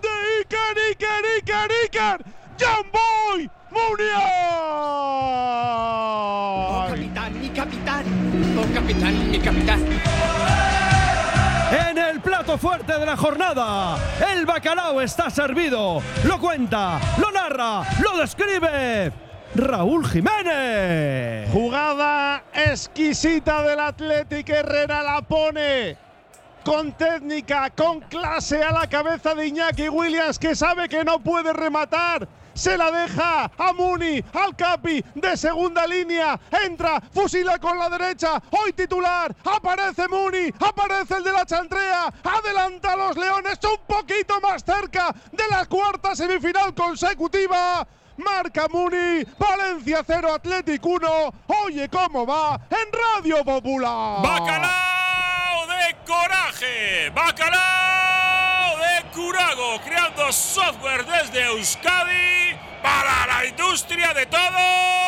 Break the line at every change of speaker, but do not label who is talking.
de Iker, Iker, Iker, Iker, Jamboy, Munia.
capitán, mi capitán. Oh, capitán, mi capitán.
En el plato fuerte de la jornada, el bacalao está servido. Lo cuenta, lo narra, lo describe. Raúl Jiménez.
Jugada exquisita del Athletic Herrera la pone con técnica, con clase a la cabeza de Iñaki Williams que sabe que no puede rematar. Se la deja a Muni, al Capi de segunda línea. Entra, fusila con la derecha. Hoy titular. Aparece Muni, aparece el de la Chantrea. Adelanta a los Leones un poquito más cerca de la cuarta semifinal consecutiva. Marca Muni, Valencia 0, Athletic 1. Oye cómo va en Radio Popular.
Bacalao coraje, bacalao de Curago, creando software desde Euskadi para la industria de todo.